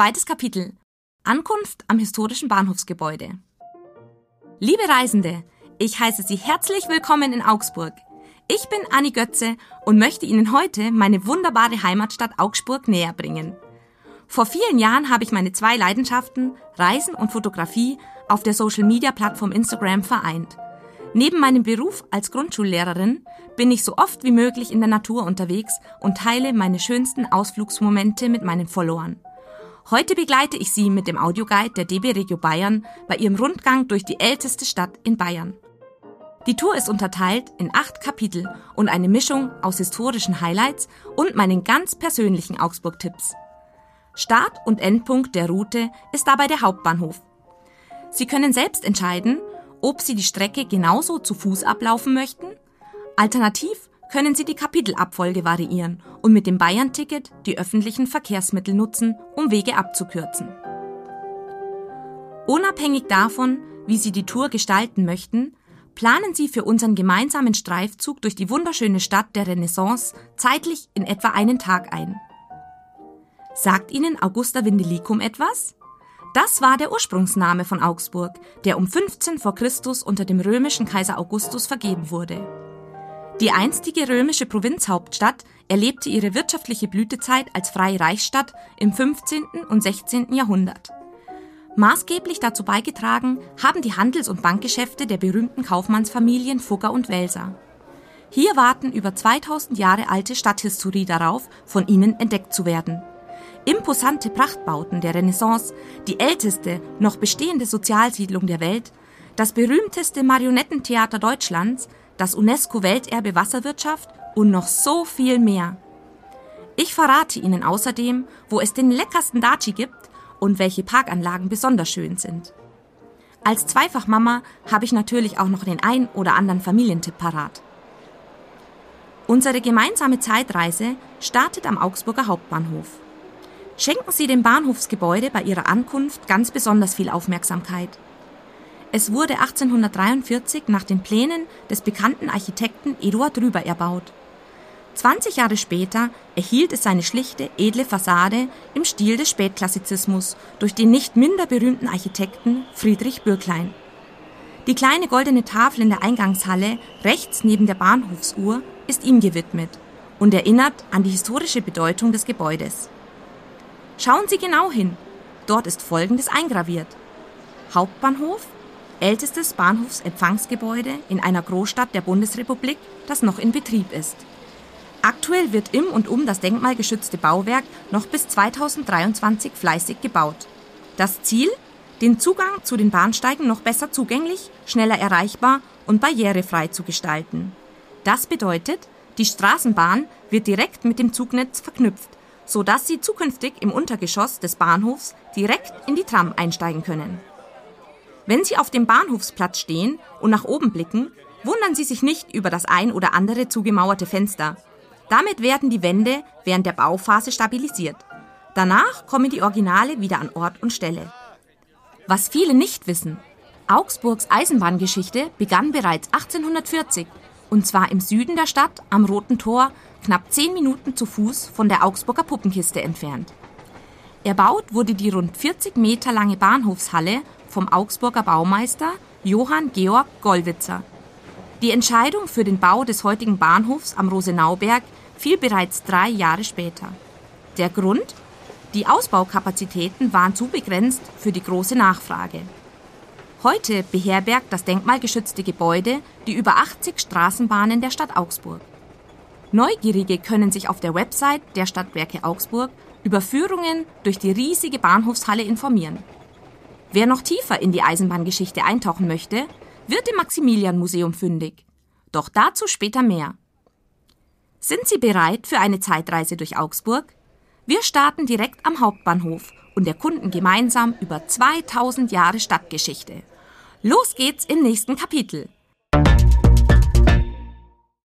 Zweites Kapitel. Ankunft am historischen Bahnhofsgebäude. Liebe Reisende, ich heiße Sie herzlich willkommen in Augsburg. Ich bin Anni Götze und möchte Ihnen heute meine wunderbare Heimatstadt Augsburg näher bringen. Vor vielen Jahren habe ich meine zwei Leidenschaften, Reisen und Fotografie, auf der Social-Media-Plattform Instagram vereint. Neben meinem Beruf als Grundschullehrerin bin ich so oft wie möglich in der Natur unterwegs und teile meine schönsten Ausflugsmomente mit meinen Followern. Heute begleite ich Sie mit dem Audioguide der DB Regio Bayern bei ihrem Rundgang durch die älteste Stadt in Bayern. Die Tour ist unterteilt in acht Kapitel und eine Mischung aus historischen Highlights und meinen ganz persönlichen Augsburg-Tipps. Start- und Endpunkt der Route ist dabei der Hauptbahnhof. Sie können selbst entscheiden, ob Sie die Strecke genauso zu Fuß ablaufen möchten. Alternativ können Sie die Kapitelabfolge variieren und mit dem Bayern-Ticket die öffentlichen Verkehrsmittel nutzen, um Wege abzukürzen. Unabhängig davon, wie Sie die Tour gestalten möchten, planen Sie für unseren gemeinsamen Streifzug durch die wunderschöne Stadt der Renaissance zeitlich in etwa einen Tag ein. Sagt Ihnen Augusta Vindelicum etwas? Das war der Ursprungsname von Augsburg, der um 15 vor Christus unter dem römischen Kaiser Augustus vergeben wurde. Die einstige römische Provinzhauptstadt erlebte ihre wirtschaftliche Blütezeit als freie Reichsstadt im 15. und 16. Jahrhundert. Maßgeblich dazu beigetragen haben die Handels- und Bankgeschäfte der berühmten Kaufmannsfamilien Fugger und Welser. Hier warten über 2000 Jahre alte Stadthistorie darauf, von ihnen entdeckt zu werden. Imposante Prachtbauten der Renaissance, die älteste noch bestehende Sozialsiedlung der Welt, das berühmteste Marionettentheater Deutschlands, das UNESCO-Welterbe Wasserwirtschaft und noch so viel mehr. Ich verrate Ihnen außerdem, wo es den leckersten Daci gibt und welche Parkanlagen besonders schön sind. Als Zweifachmama habe ich natürlich auch noch den ein oder anderen Familientipp parat. Unsere gemeinsame Zeitreise startet am Augsburger Hauptbahnhof schenken Sie dem Bahnhofsgebäude bei Ihrer Ankunft ganz besonders viel Aufmerksamkeit. Es wurde 1843 nach den Plänen des bekannten Architekten Eduard Rüber erbaut. 20 Jahre später erhielt es seine schlichte, edle Fassade im Stil des Spätklassizismus durch den nicht minder berühmten Architekten Friedrich Bürklein. Die kleine goldene Tafel in der Eingangshalle rechts neben der Bahnhofsuhr ist ihm gewidmet und erinnert an die historische Bedeutung des Gebäudes. Schauen Sie genau hin. Dort ist Folgendes eingraviert. Hauptbahnhof, ältestes Bahnhofsempfangsgebäude in einer Großstadt der Bundesrepublik, das noch in Betrieb ist. Aktuell wird im und um das denkmalgeschützte Bauwerk noch bis 2023 fleißig gebaut. Das Ziel? Den Zugang zu den Bahnsteigen noch besser zugänglich, schneller erreichbar und barrierefrei zu gestalten. Das bedeutet, die Straßenbahn wird direkt mit dem Zugnetz verknüpft, so dass Sie zukünftig im Untergeschoss des Bahnhofs direkt in die Tram einsteigen können. Wenn Sie auf dem Bahnhofsplatz stehen und nach oben blicken, wundern Sie sich nicht über das ein oder andere zugemauerte Fenster. Damit werden die Wände während der Bauphase stabilisiert. Danach kommen die Originale wieder an Ort und Stelle. Was viele nicht wissen, Augsburgs Eisenbahngeschichte begann bereits 1840 und zwar im Süden der Stadt am Roten Tor knapp zehn Minuten zu Fuß von der Augsburger Puppenkiste entfernt. Erbaut wurde die rund 40 Meter lange Bahnhofshalle vom Augsburger Baumeister Johann Georg Gollwitzer. Die Entscheidung für den Bau des heutigen Bahnhofs am Rosenauberg fiel bereits drei Jahre später. Der Grund? Die Ausbaukapazitäten waren zu begrenzt für die große Nachfrage. Heute beherbergt das denkmalgeschützte Gebäude die über 80 Straßenbahnen der Stadt Augsburg. Neugierige können sich auf der Website der Stadtwerke Augsburg über Führungen durch die riesige Bahnhofshalle informieren. Wer noch tiefer in die Eisenbahngeschichte eintauchen möchte, wird im Maximilian-Museum fündig. Doch dazu später mehr. Sind Sie bereit für eine Zeitreise durch Augsburg? Wir starten direkt am Hauptbahnhof und erkunden gemeinsam über 2000 Jahre Stadtgeschichte. Los geht's im nächsten Kapitel.